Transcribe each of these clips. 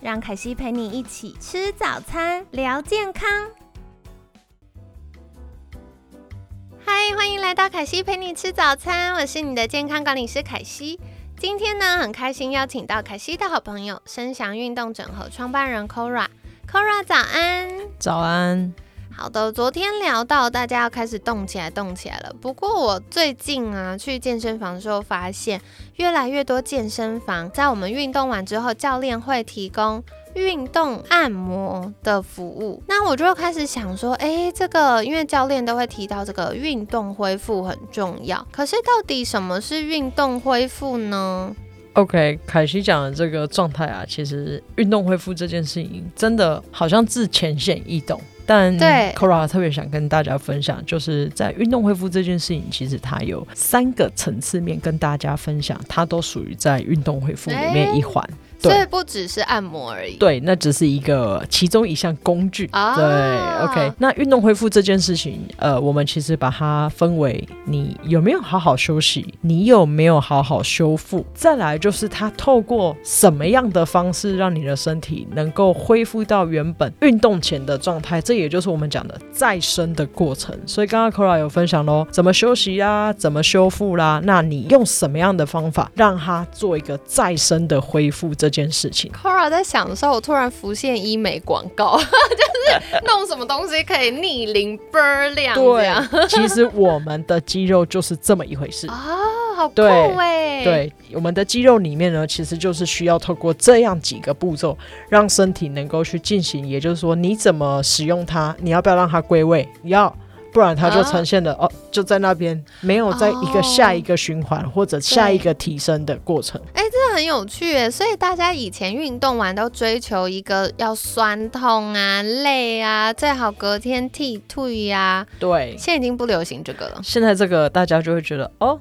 让凯西陪你一起吃早餐，聊健康。嗨，欢迎来到凯西陪你吃早餐，我是你的健康管理师凯西。今天呢，很开心邀请到凯西的好朋友，声翔运动整合创办人 Kora。Kora，早安！早安。好的，昨天聊到大家要开始动起来，动起来了。不过我最近啊去健身房的时候，发现越来越多健身房在我们运动完之后，教练会提供运动按摩的服务。那我就开始想说，哎，这个因为教练都会提到这个运动恢复很重要，可是到底什么是运动恢复呢？OK，凯西讲的这个状态啊，其实运动恢复这件事情真的好像自浅显易懂。但 Kora 特别想跟大家分享，就是在运动恢复这件事情，其实它有三个层次面跟大家分享，它都属于在运动恢复里面一环。所以不只是按摩而已。对，那只是一个其中一项工具。对，OK。那运动恢复这件事情，呃，我们其实把它分为你有没有好好休息，你有没有好好修复，再来就是它透过什么样的方式让你的身体能够恢复到原本运动前的状态，这也就是我们讲的再生的过程。所以刚刚 Kora 有分享喽，怎么休息啊，怎么修复啦，那你用什么样的方法让它做一个再生的恢复？这这件事情 Cora 在想的时候，我突然浮现医美广告，就是弄什么东西可以逆龄倍儿亮。对，其实我们的肌肉就是这么一回事 啊，好酷哎！对，我们的肌肉里面呢，其实就是需要透过这样几个步骤，让身体能够去进行。也就是说，你怎么使用它，你要不要让它归位？要。不然它就呈现了哦，就在那边没有在一个下一个循环或者下一个提升的过程。很有趣诶。所以大家以前运动完都追求一个要酸痛啊、累啊，最好隔天剃退呀。对，现在已经不流行这个了。现在这个大家就会觉得哦，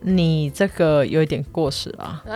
你这个有一点过时了。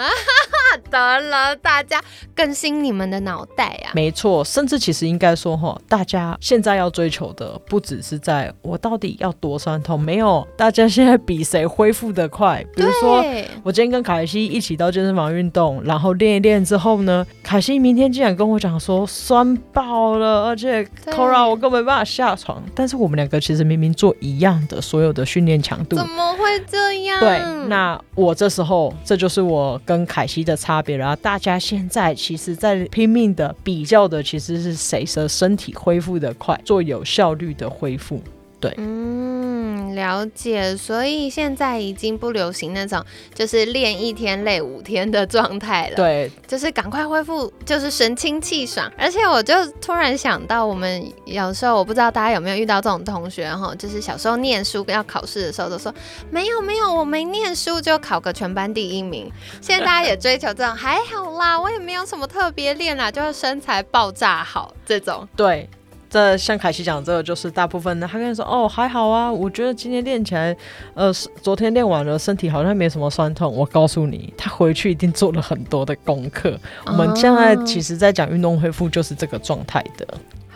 得了，大家更新你们的脑袋啊！没错，甚至其实应该说哈，大家现在要追求的不只是在我到底要多酸痛，没有，大家现在比谁恢复的快。比如说，我今天跟凯西一起到健身房运动，然后练一练之后呢，凯西明天竟然跟我讲说酸爆了，而且 Kora 我根本没办法下床。但是我们两个其实明明做一样的所有的训练强度，怎么会这样？对，那我这时候这就是我跟凯西的。差别然后，大家现在其实，在拼命的比较的，其实是谁的身体恢复的快，做有效率的恢复。对，嗯，了解。所以现在已经不流行那种就是练一天累五天的状态了。对，就是赶快恢复，就是神清气爽。而且我就突然想到，我们有时候我不知道大家有没有遇到这种同学哈，就是小时候念书要考试的时候都说没有没有，我没念书就考个全班第一名。现在大家也追求这种，还好啦，我也没有什么特别练啦，就是身材爆炸好这种。对。这像凯西讲，这个就是大部分的。他跟你说，哦，还好啊，我觉得今天练起来，呃，昨天练完了，身体好像没什么酸痛。我告诉你，他回去一定做了很多的功课。我们现在其实在讲运动恢复，就是这个状态的。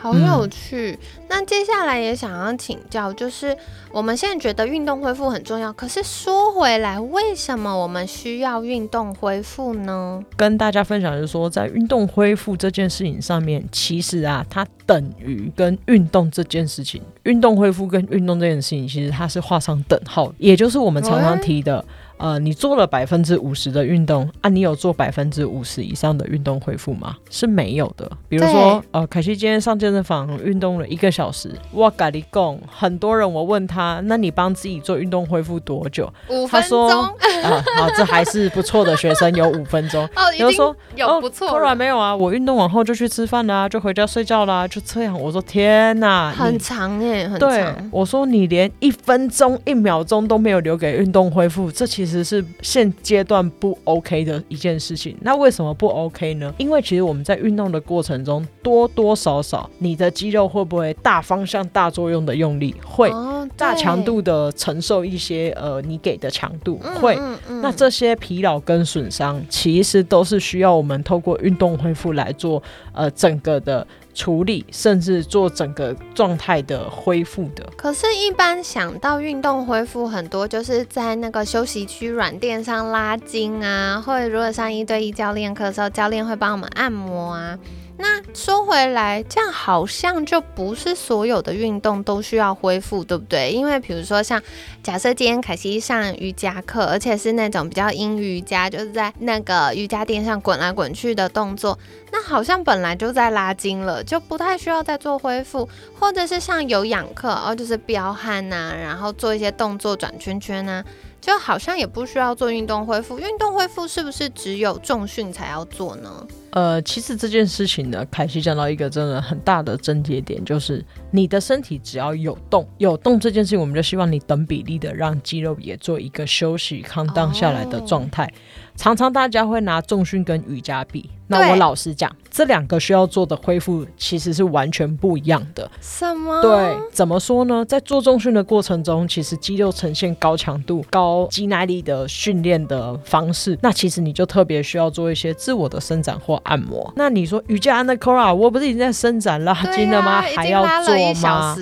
好有趣。那接下来也想要请教，就是我们现在觉得运动恢复很重要，可是说回来，为什么我们需要运动恢复呢？跟大家分享就是说，在运动恢复这件事情上面，其实啊，它等于跟运动这件事情，运动恢复跟运动这件事情，其实它是画上等号，也就是我们常常提的。呃，你做了百分之五十的运动啊，你有做百分之五十以上的运动恢复吗？是没有的。比如说，呃，凯西今天上健身房运动了一个小时，哇，咖喱贡，很多人我问他，那你帮自己做运动恢复多久？五分钟。啊，好，这还是不错的学生，有五分钟。哦，有说有不错。突然没有啊，我运动完后就去吃饭啦，就回家睡觉啦，就这样。我说天哪，很长耶，很长。对，我说你连一分钟一秒钟都没有留给运动恢复，这其实。其实是现阶段不 OK 的一件事情。那为什么不 OK 呢？因为其实我们在运动的过程中，多多少少你的肌肉会不会大方向、大作用的用力，会大强度的承受一些呃你给的强度，会。那这些疲劳跟损伤，其实都是需要我们透过运动恢复来做呃整个的。处理，甚至做整个状态的恢复的。可是，一般想到运动恢复，很多就是在那个休息区软垫上拉筋啊，或者如果上一对一教练课的时候，教练会帮我们按摩啊。那说回来，这样好像就不是所有的运动都需要恢复，对不对？因为比如说像假设今天凯西上瑜伽课，而且是那种比较阴瑜伽，就是在那个瑜伽垫上滚来滚去的动作，那好像本来就在拉筋了，就不太需要再做恢复。或者是像有氧课，哦，就是飙汗呐，然后做一些动作转圈圈呐。就好像也不需要做运动恢复，运动恢复是不是只有重训才要做呢？呃，其实这件事情呢，凯西讲到一个真的很大的症结点，就是你的身体只要有动，有动这件事情，我们就希望你等比例的让肌肉也做一个休息、康荡下来的状态。常常大家会拿重训跟瑜伽比，那我老实讲，这两个需要做的恢复其实是完全不一样的。什么？对，怎么说呢？在做重训的过程中，其实肌肉呈现高强度、高肌耐力的训练的方式，那其实你就特别需要做一些自我的伸展或按摩。那你说瑜伽 and core，我不是已经在伸展拉筋了吗？还要做吗？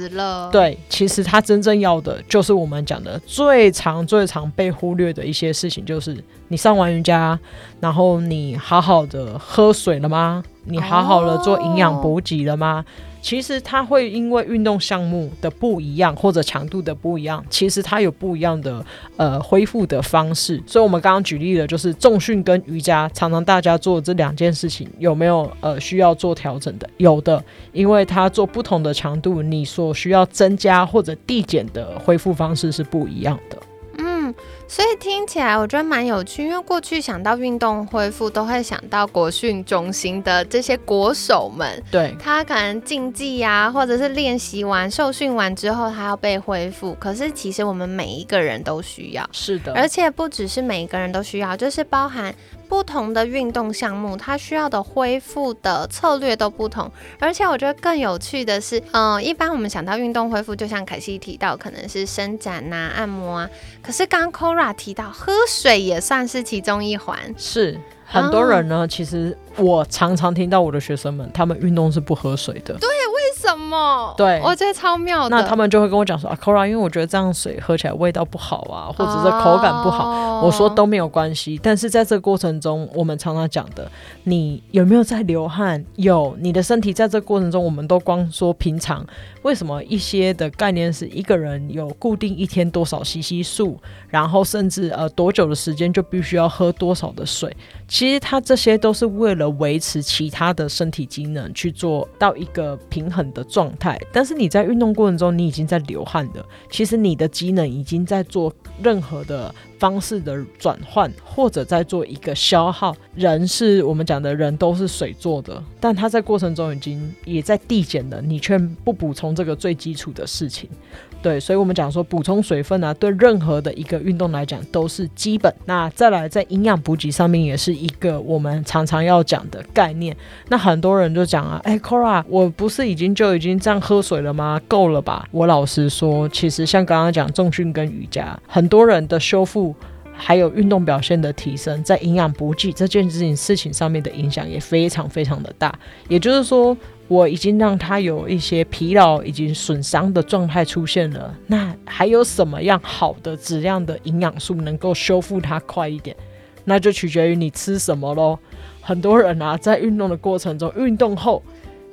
对，其实他真正要的就是我们讲的最常、最常被忽略的一些事情，就是你上完瑜伽，然后你好好的喝水了吗？你好好的做营养补给了吗？其实它会因为运动项目的不一样或者强度的不一样，其实它有不一样的呃恢复的方式。所以我们刚刚举例的就是重训跟瑜伽，常常大家做这两件事情有没有呃需要做调整的？有的，因为它做不同的强度，你所需要增加或者递减的恢复方式是不一样的。所以听起来我觉得蛮有趣，因为过去想到运动恢复，都会想到国训中心的这些国手们，对他可能竞技呀，或者是练习完、受训完之后，他要被恢复。可是其实我们每一个人都需要，是的，而且不只是每一个人都需要，就是包含。不同的运动项目，它需要的恢复的策略都不同。而且我觉得更有趣的是，嗯，一般我们想到运动恢复，就像凯西提到，可能是伸展呐、按摩啊。可是刚 Kora 提到，喝水也算是其中一环。是很多人呢，其实我常常听到我的学生们，他们运动是不喝水的。对。对，我觉得超妙的。那他们就会跟我讲说啊，Cora，因为我觉得这样水喝起来味道不好啊，或者是口感不好。我说都没有关系。但是在这个过程中，我们常常讲的，你有没有在流汗？有，你的身体在这个过程中，我们都光说平常。为什么一些的概念是一个人有固定一天多少吸吸数，然后甚至呃多久的时间就必须要喝多少的水？其实它这些都是为了维持其他的身体机能去做到一个平衡的状状态。但是你在运动过程中，你已经在流汗了，其实你的机能已经在做任何的。方式的转换，或者在做一个消耗。人是我们讲的人都是水做的，但他在过程中已经也在递减了，你却不补充这个最基础的事情。对，所以我们讲说补充水分啊，对任何的一个运动来讲都是基本。那再来在营养补给上面也是一个我们常常要讲的概念。那很多人就讲啊，哎，Kora，我不是已经就已经这样喝水了吗？够了吧？我老实说，其实像刚刚讲重训跟瑜伽，很多人的修复还有运动表现的提升，在营养补给这件事情事情上面的影响也非常非常的大。也就是说。我已经让他有一些疲劳、已经损伤的状态出现了。那还有什么样好的质量的营养素能够修复它快一点？那就取决于你吃什么喽。很多人啊，在运动的过程中，运动后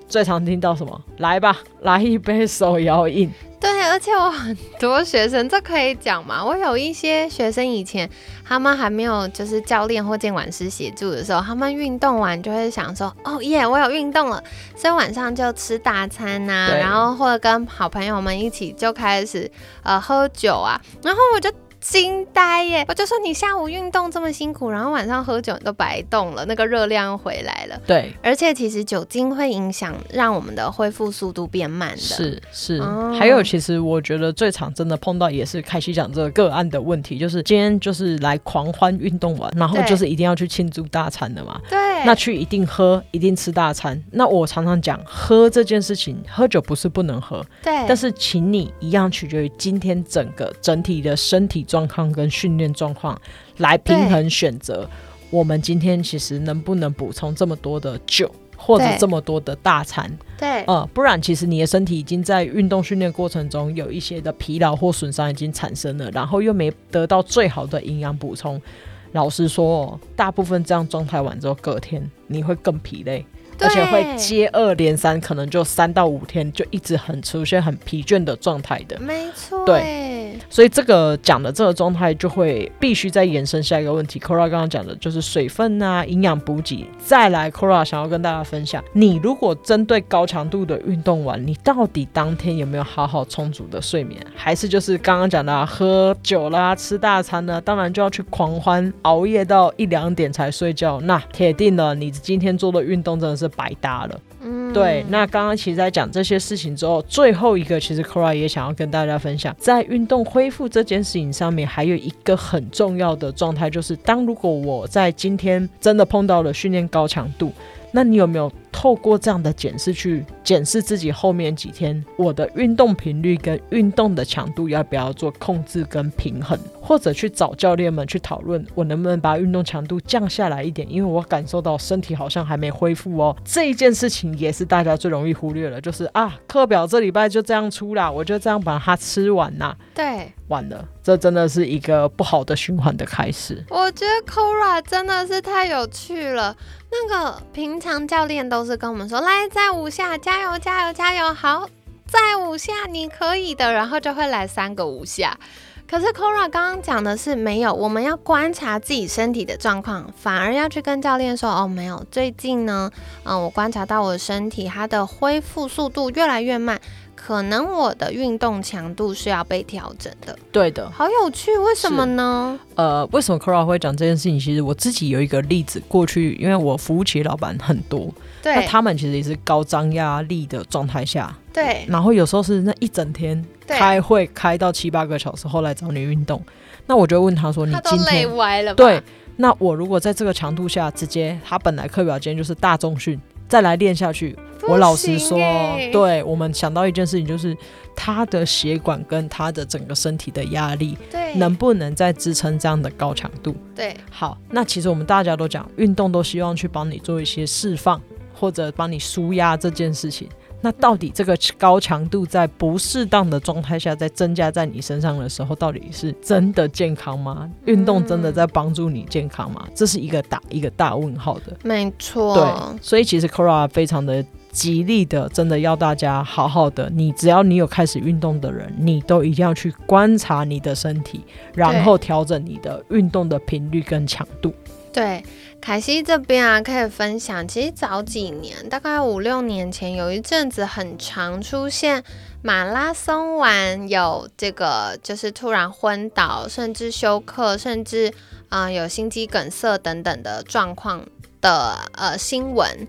最常听到什么？来吧，来一杯手摇饮。对，而且我很多学生，这可以讲嘛？我有一些学生以前他们还没有就是教练或监管师协助的时候，他们运动完就会想说：“哦耶，我有运动了。”所以晚上就吃大餐呐，然后或者跟好朋友们一起就开始呃喝酒啊。然后我就。惊呆耶！我就说你下午运动这么辛苦，然后晚上喝酒你都白动了，那个热量又回来了。对，而且其实酒精会影响让我们的恢复速度变慢的。是是，还有其实我觉得最常真的碰到也是凯西讲这个个案的问题，就是今天就是来狂欢运动完，然后就是一定要去庆祝大餐的嘛。对。那去一定喝，一定吃大餐。那我常常讲，喝这件事情，喝酒不是不能喝，对。但是请你一样取决于今天整个整体的身体状况跟训练状况来平衡选择。我们今天其实能不能补充这么多的酒，或者这么多的大餐？对。呃，不然其实你的身体已经在运动训练过程中有一些的疲劳或损伤已经产生了，然后又没得到最好的营养补充。老实说，大部分这样状态完之后，隔天你会更疲累。而且会接二连三，可能就三到五天就一直很出现很疲倦的状态的。没错，对，所以这个讲的这个状态就会必须再延伸下一个问题。Kora 刚刚讲的就是水分啊，营养补给。再来，Kora 想要跟大家分享，你如果针对高强度的运动完，你到底当天有没有好好充足的睡眠？还是就是刚刚讲的喝酒啦、吃大餐呢？当然就要去狂欢，熬夜到一两点才睡觉。那铁定了，你今天做的运动真的是。白搭了，对。那刚刚其实在讲这些事情之后，最后一个其实 Cora 也想要跟大家分享，在运动恢复这件事情上面，还有一个很重要的状态，就是当如果我在今天真的碰到了训练高强度。那你有没有透过这样的检视去检视自己后面几天我的运动频率跟运动的强度要不要做控制跟平衡，或者去找教练们去讨论我能不能把运动强度降下来一点？因为我感受到身体好像还没恢复哦。这一件事情也是大家最容易忽略了，就是啊，课表这礼拜就这样出啦，我就这样把它吃完啦。对，完了，这真的是一个不好的循环的开始。我觉得 Kora 真的是太有趣了。那个平常教练都是跟我们说，来再五下，加油加油加油，好，再五下你可以的，然后就会来三个五下。可是 Cora 刚刚讲的是没有，我们要观察自己身体的状况，反而要去跟教练说，哦，没有，最近呢，嗯，我观察到我的身体它的恢复速度越来越慢。可能我的运动强度是要被调整的，对的，好有趣，为什么呢？呃，为什么 Cora 会讲这件事情？其实我自己有一个例子，过去因为我服务企业老板很多，对，那他们其实也是高张压力的状态下，对，然后有时候是那一整天开会开到七八个小时后来找你运动，那我就问他说：“你今天累歪了？”对，那我如果在这个强度下直接，他本来课表今天就是大重训，再来练下去。我老实说，对我们想到一件事情，就是他的血管跟他的整个身体的压力，对，能不能再支撑这样的高强度？对，好，那其实我们大家都讲，运动都希望去帮你做一些释放或者帮你舒压这件事情。那到底这个高强度在不适当的状态下再增加在你身上的时候，到底是真的健康吗？运动真的在帮助你健康吗？这是一个打一个大问号的。没错，对，所以其实 Kora 非常的。极力的，真的要大家好好的。你只要你有开始运动的人，你都一定要去观察你的身体，然后调整你的运动的频率跟强度。对，凯西这边啊，可以分享。其实早几年，大概五六年前，有一阵子很常出现马拉松完有这个，就是突然昏倒，甚至休克，甚至啊有心肌梗塞等等的状况的呃新闻。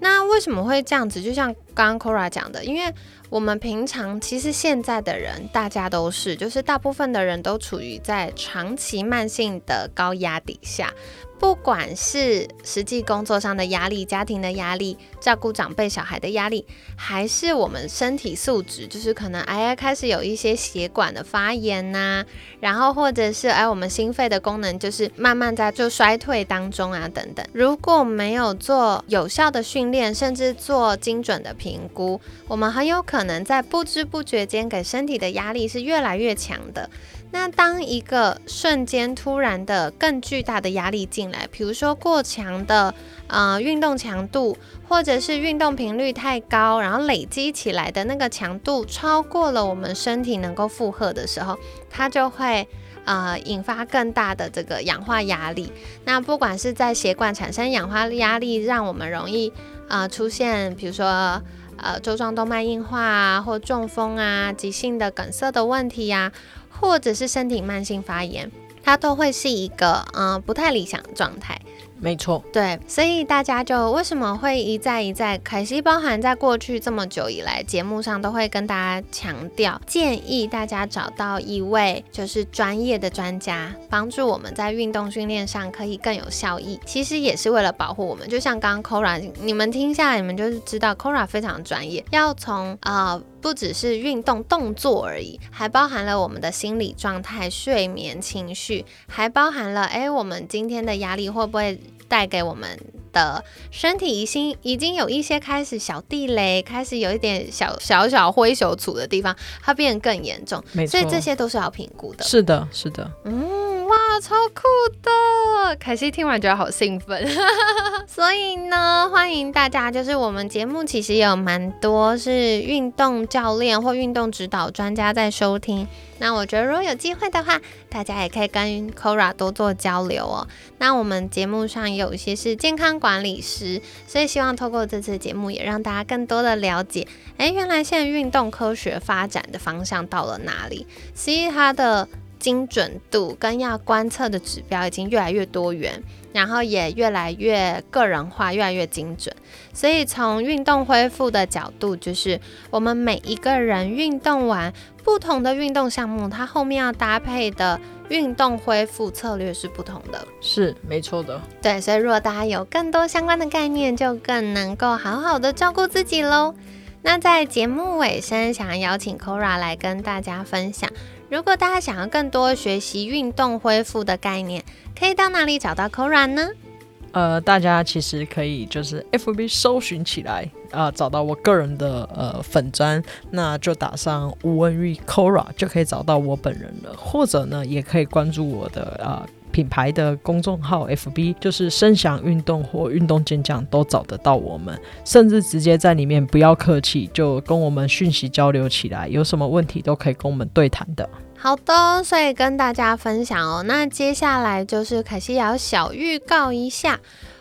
那为什么会这样子？就像刚刚 Kora 讲的，因为我们平常其实现在的人，大家都是，就是大部分的人都处于在长期慢性的高压底下。不管是实际工作上的压力、家庭的压力、照顾长辈、小孩的压力，还是我们身体素质，就是可能哎呀开始有一些血管的发炎呐，然后或者是哎我们心肺的功能就是慢慢在就衰退当中啊等等。如果没有做有效的训练，甚至做精准的评估，我们很有可能在不知不觉间给身体的压力是越来越强的。那当一个瞬间突然的更巨大的压力进来，比如说过强的呃运动强度，或者是运动频率太高，然后累积起来的那个强度超过了我们身体能够负荷的时候，它就会呃引发更大的这个氧化压力。那不管是在血管产生氧化压力，让我们容易呃出现，比如说呃周状动脉硬化啊，或中风啊、急性的梗塞的问题呀。或者是身体慢性发炎，它都会是一个嗯不太理想的状态。没错，对，所以大家就为什么会一再一再，凯西包含在过去这么久以来节目上都会跟大家强调，建议大家找到一位就是专业的专家，帮助我们在运动训练上可以更有效益。其实也是为了保护我们，就像刚刚 Kora，你们听下来，你们就是知道 Kora 非常专业，要从啊不只是运动动作而已，还包含了我们的心理状态、睡眠、情绪，还包含了哎我们今天的压力会不会。带给我们的身体已经已经有一些开始小地雷，开始有一点小小小灰朽处的地方，它变得更严重。所以这些都是要评估的。是的，是的。嗯，哇，超酷的！凯西听完觉得好兴奋。所以呢，欢迎大家，就是我们节目其实有蛮多是运动教练或运动指导专家在收听。那我觉得，如果有机会的话，大家也可以跟 Kora 多做交流哦。那我们节目上有一些是健康管理师，所以希望透过这次节目，也让大家更多的了解，哎，原来现在运动科学发展的方向到了哪里？其实它的精准度跟要观测的指标已经越来越多元。然后也越来越个人化，越来越精准。所以从运动恢复的角度，就是我们每一个人运动完不同的运动项目，它后面要搭配的运动恢复策略是不同的。是没错的。对，所以如果大家有更多相关的概念，就更能够好好的照顾自己喽。那在节目尾声，想要邀请 Kora 来跟大家分享。如果大家想要更多学习运动恢复的概念，可以到哪里找到 Kora 呢？呃，大家其实可以就是 FB 搜寻起来啊，找到我个人的呃粉砖，那就打上吴文玉 Kora 就可以找到我本人了。或者呢，也可以关注我的啊。品牌的公众号 FB 就是声响运动或运动健将都找得到我们，甚至直接在里面不要客气，就跟我们讯息交流起来，有什么问题都可以跟我们对谈的。好的，所以跟大家分享哦。那接下来就是凯西要小预告一下，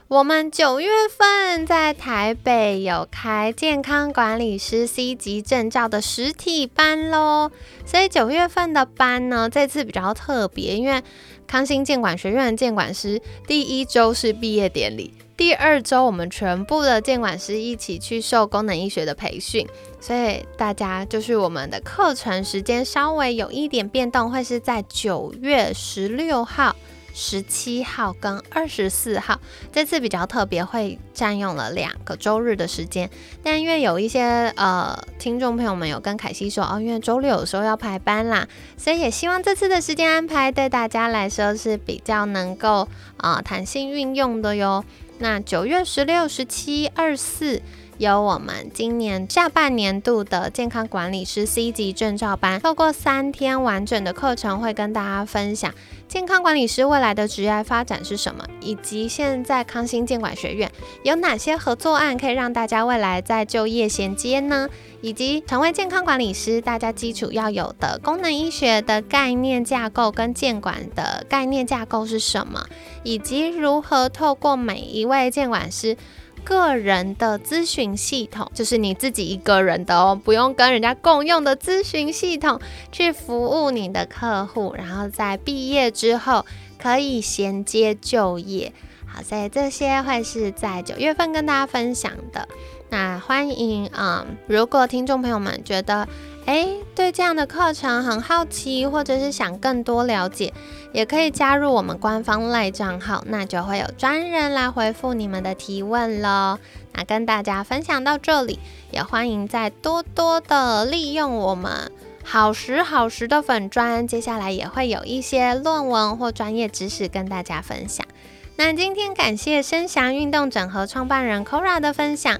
我们九月份在台北有开健康管理师 C 级证照的实体班喽。所以九月份的班呢，这次比较特别，因为康心监管学院的建管师第一周是毕业典礼，第二周我们全部的监管师一起去受功能医学的培训，所以大家就是我们的课程时间稍微有一点变动，会是在九月十六号。十七号跟二十四号，这次比较特别，会占用了两个周日的时间。但因为有一些呃听众朋友们有跟凯西说哦，因为周六有时候要排班啦，所以也希望这次的时间安排对大家来说是比较能够啊弹性运用的哟。那九月十六、十七、二四。有我们今年下半年度的健康管理师 C 级证照班，透过三天完整的课程，会跟大家分享健康管理师未来的职业发展是什么，以及现在康心健管学院有哪些合作案可以让大家未来在就业衔接呢？以及成为健康管理师，大家基础要有的功能医学的概念架构跟健管的概念架构是什么，以及如何透过每一位健管师。个人的咨询系统，就是你自己一个人的哦，不用跟人家共用的咨询系统去服务你的客户，然后在毕业之后可以衔接就业。好，所以这些会是在九月份跟大家分享的。那欢迎嗯，如果听众朋友们觉得，哎，对这样的课程很好奇，或者是想更多了解，也可以加入我们官方赖账号，那就会有专人来回复你们的提问喽。那跟大家分享到这里，也欢迎再多多的利用我们好时好时的粉砖，接下来也会有一些论文或专业知识跟大家分享。那今天感谢深翔运动整合创办人 Kora 的分享。